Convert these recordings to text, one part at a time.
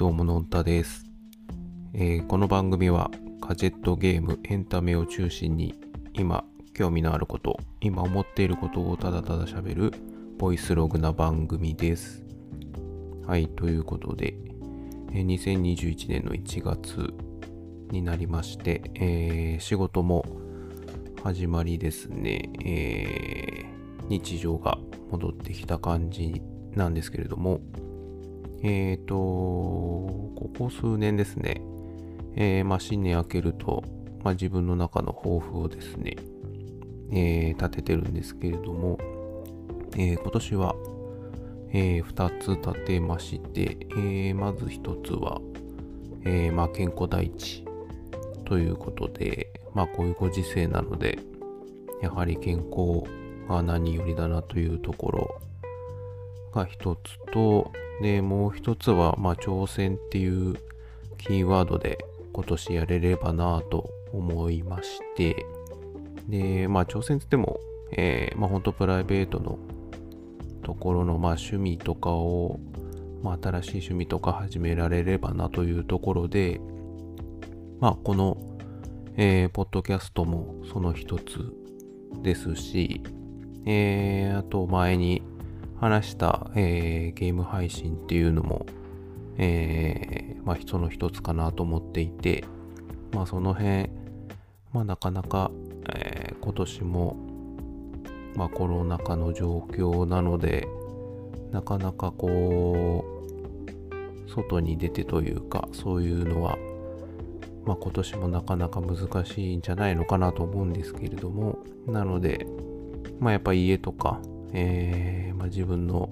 どうものんたです、えーこの番組はガジェットゲームエンタメを中心に今興味のあること今思っていることをただただ喋るボイスログな番組です。はいということで、えー2021年の1月になりまして、えー仕事も始まりですね、えー日常が戻ってきた感じなんですけれども、えっ、と、ここ数年ですね、えーまあ、新年明けると、まあ、自分の中の抱負をですね、えー立ててるんですけれども、え今年は、え2つ立てまして、えまず1つは、えまあ、健康第一ということで、まあ、こういうご時世なので、やはり健康が何よりだなというところが一つと、で、もう一つは、まあ、挑戦っていうキーワードで今年やれればなと思いまして、で、まあ、挑戦って言っても、えーまあ、本当プライベートのところの、まあ、趣味とかを、まあ、新しい趣味とか始められればなというところで、まあ、この、えーポッドキャストもその一つですし、えーあと前に話した、えーゲーム配信っていうのも、えーまあ、その一つかなと思っていて、まあ、その辺、まあ、なかなか、えー今年も、まあ、コロナ禍の状況なので、なかなかこう、外に出てというか、そういうのは、まあ、今年もなかなか難しいんじゃないのかなと思うんですけれども、なので、まあ、やっぱ家とか、えーまあ、自分の、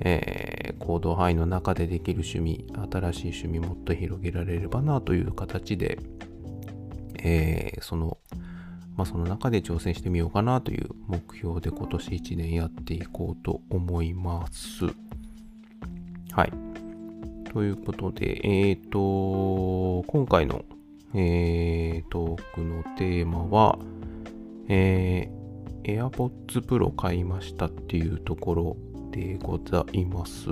えー行動範囲の中でできる趣味、新しい趣味もっと広げられればなという形で、えーその、まあ、その中で挑戦してみようかなという目標で今年1年やっていこうと思います。はい。ということで、えっ、と、今回の、えー、トークのテーマは、えー、AirPods Pro 買いましたっていうところでございます。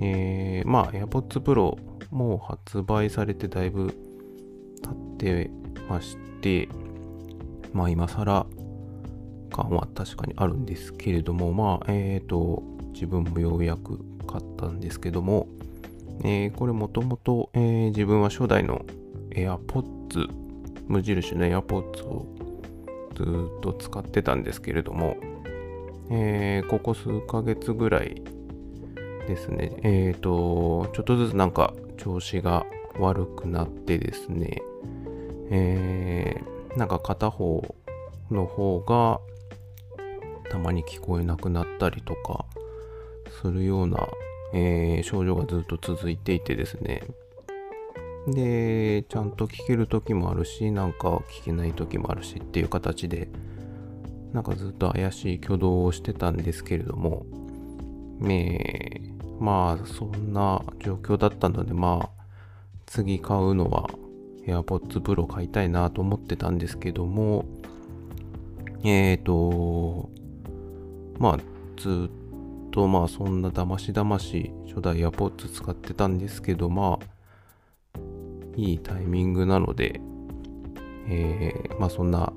えー、まあ、AirPods Pro もう発売されてだいぶ経ってまして、まあ今更感は確かにあるんですけれども、まあ、えっ、と、自分もようやく買ったんですけども、えーこれもともと、自分は初代の AirPods、無印の AirPods をずっと使ってたんですけれども、えーここ数ヶ月ぐらいですね、えっ、と、ちょっとずつなんか調子が悪くなってですね、えーなんか片方の方がたまに聞こえなくなったりとかするような、えー症状がずっと続いていてですね。で、ちゃんと聞ける時もあるし、なんか聞けない時もあるしっていう形で、なんかずっと怪しい挙動をしてたんですけれども、ねえまあそんな状況だったので、まあ次買うのは AirPods Pro 買いたいなと思ってたんですけども、えーと、まあずっとまあそんなだましだまし初代 AirPods 使ってたんですけど、まあいいタイミングなので、えーまあそんな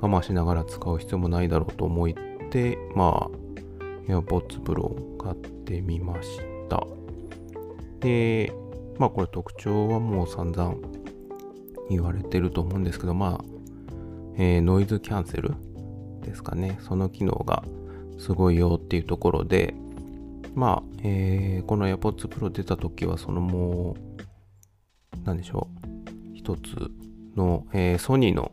我慢しながら使う必要もないだろうと思って、まあ AirPods Pro を買ってみました。で、まあこれ特徴はもう散々言われてると思うんですけど、まあ、えーノイズキャンセルですかね。その機能がすごいよっていうところで、まあ、えーこの AirPods Pro 出た時はそのもう、なんでしょう。一つの、えーソニーの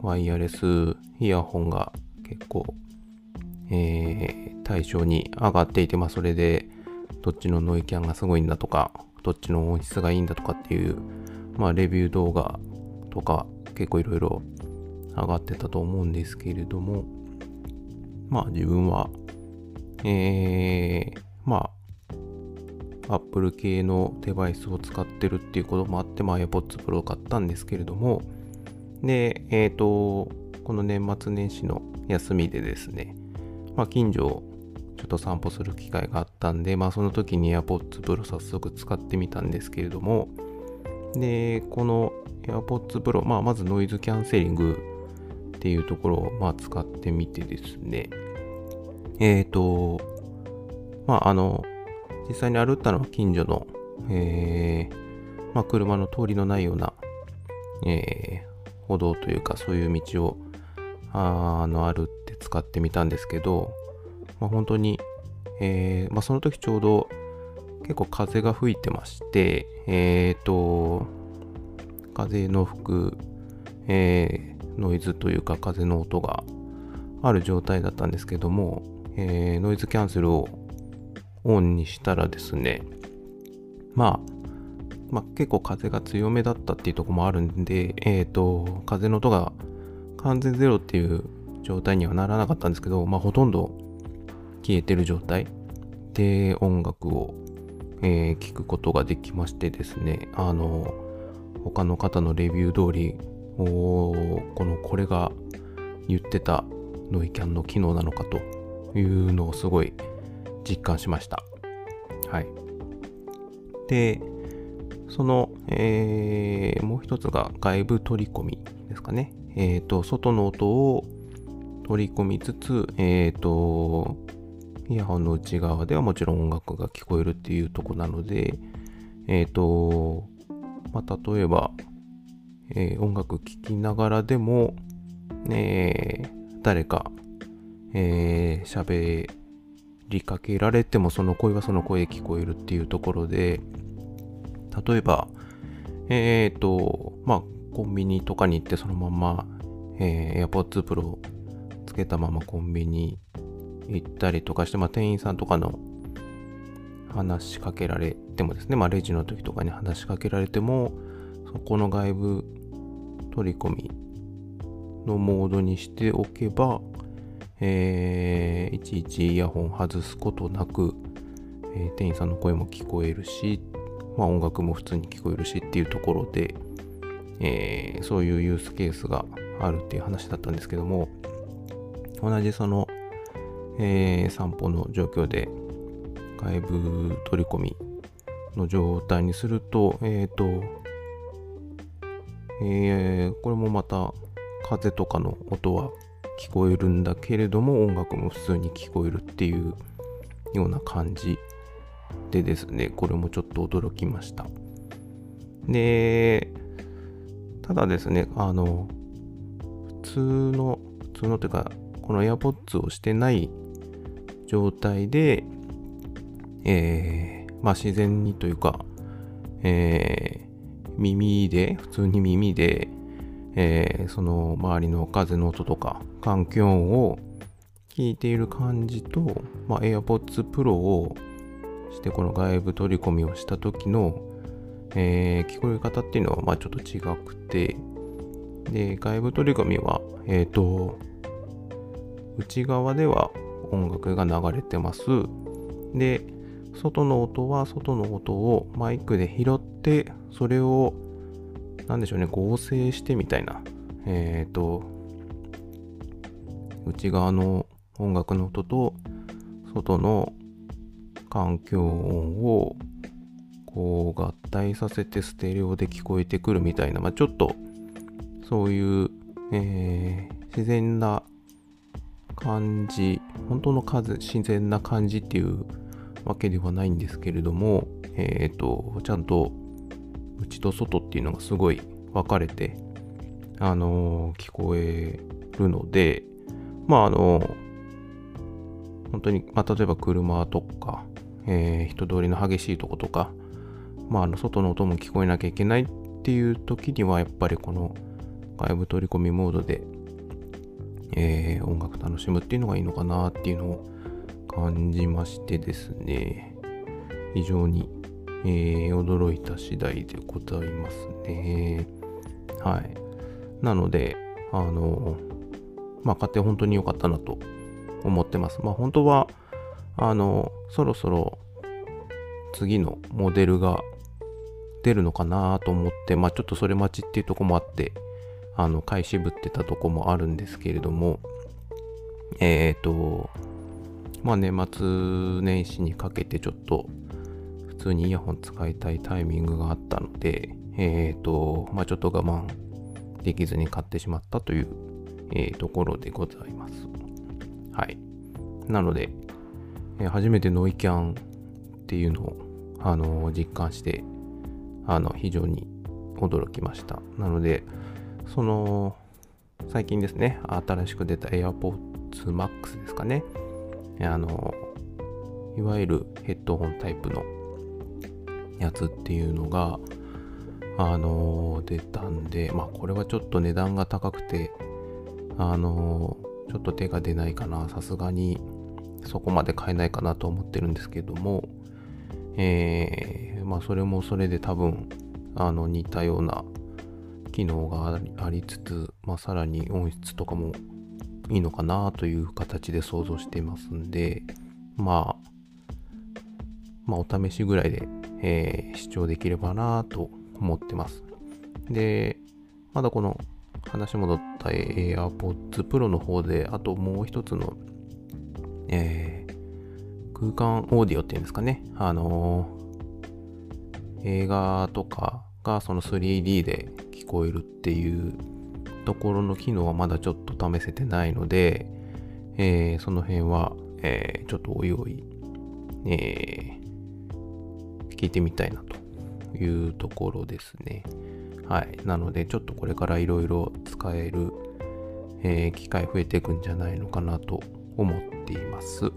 ワイヤレスイヤホンが結構、えー対象に上がっていて、まあそれで、どっちのノイキャンがすごいんだとか、どっちの音質がいいんだとかっていう、まあレビュー動画とか結構いろいろ上がってたと思うんですけれども、まあ自分は、えー、まあ、Apple 系のデバイスを使ってるっていうこともあって、まあ AirPods Pro を買ったんですけれども、で、えっ、と、この年末年始の休みでですね、まあ近所をちょっと散歩する機会があったんで、まあその時に AirPods Pro 早速使ってみたんですけれども、で、この AirPods Pro、まあまずノイズキャンセリングっていうところをまあ使ってみてですね、えっ、ー、と、まああの、実際に歩ったのは近所の、えー、まあ車の通りのないような、えー、歩道というかそういう道をあの歩って使ってみたんですけど、まあ、本当に、えー、まあ、その時ちょうど結構風が吹いてまして、えっ、と、風の吹く、えー、ノイズというか風の音がある状態だったんですけども、えー、ノイズキャンセルをオンにしたらですね、まあ、まあ、結構風が強めだったっていうとこもあるんで、えっ、ー、と、風の音が完全ゼロっていう状態にはならなかったんですけど、まあ、ほとんど消えてる状態で音楽を、えー、聞くことができましてですね、あの、他の方のレビュー通り、おこのこれが言ってたノイキャンの機能なのかというのをすごい実感しました。はい。で、その、えー、もう一つが外部取り込みですかね。えっ、ー、と、外の音を取り込みつつ、えっ、ー、と、イヤホンの内側ではもちろん音楽が聞こえるっていうとこなので、えっ、ー、と、まあ、例えば、えー、音楽聴きながらでも、ね、誰か、えー、喋りかけられてもその声はその声聞こえるっていうところで、例えば、えっ、ー、と、まあ、コンビニとかに行ってそのまま、えー、AirPods Pro つけたままコンビニ行ったりとかして、まあ、店員さんとかの話しかけられてもですね、まあ、レジの時とかに話しかけられても、そこの外部取り込みのモードにしておけば、えー、いちいちイヤホン外すことなく、えー、店員さんの声も聞こえるし、まあ、音楽も普通に聞こえるしっていうところで、えー、そういうユースケースがあるっていう話だったんですけども、同じそのえー、散歩の状況で外部取り込みの状態にすると、えっ、ー、と、えー、これもまた風とかの音は聞こえるんだけれども音楽も普通に聞こえるっていうような感じでですね、これもちょっと驚きました。で、ただですね、あの、普通の、普通のというか、この AirPods をしてない状態で、えー、まあ自然にというか、えー、耳で、普通に耳で、えー、その周りの風の音とか環境音を聞いている感じと、まあ、AirPods Pro をしてこの外部取り込みをした時の、えー、聞こえ方っていうのはまあちょっと違くてで外部取り込みはえっ、ー、と内側では音楽が流れてます。で、外の音は外の音をマイクで拾って、それを、なんでしょうね、合成してみたいな。えっ、ー、と、内側の音楽の音と外の環境音をこう合体させてステレオで聞こえてくるみたいな、まあ、ちょっとそういう、えー、自然な感じ、本当の数、自然な感じっていうわけではないんですけれども、えっ、ー、と、ちゃんと内と外っていうのがすごい分かれて、あのー、聞こえるので、まああの、本当に、まあ、例えば車とか、えー、人通りの激しいとことか、まあ、あの外の音も聞こえなきゃいけないっていう時にはやっぱりこの外部取り込みモードでえー、音楽楽しむっていうのがいいのかなっていうのを感じましてですね、非常に、えー、驚いた次第でございますね。はい。なので、あの、まあ、買って本当に良かったなと思ってます。まあ、本当は、あの、そろそろ次のモデルが出るのかなと思って、まあ、ちょっとそれ待ちっていうとこもあって、あの、買い渋ってたとこもあるんですけれども、えっ、ー、と、まあ年末年始にかけてちょっと普通にイヤホン使いたいタイミングがあったので、えっ、ー、と、まあちょっと我慢できずに買ってしまったという、えー、ところでございます。はい。なので、えー、初めてノイキャンっていうのを、あの実感して、あの、非常に驚きました。なので、その、最近ですね、新しく出た AirPods Max ですかね。あの、いわゆるヘッドホンタイプのやつっていうのが、あの出たんで、まあこれはちょっと値段が高くて、あのちょっと手が出ないかな、さすがにそこまで買えないかなと思ってるんですけども、えー、まあそれもそれで多分、あの似たような機能がありつつ、まあさらに音質とかもいいのかなという形で想像していますんで、まあ、まあ、お試しぐらいで、えー、視聴できればなと思ってます。で、まだこの話戻った AirPods Pro の方で、あともう一つの、えー、空間オーディオっていうんですかね。あのー、映画とかがその 3D で聞こえるっていうところの機能はまだちょっと試せてないので、えー、その辺は、えー、ちょっとおいおい、えー、聞いてみたいないうところですね。はい。なので、ちょっとこれからいろいろ使える、えー、機会増えていくんじゃないのかなと思っています。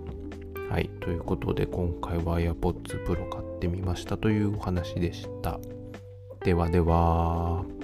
はい。ということで、今回は AirPods Pro 買ってみましたというお話でした。ではでは。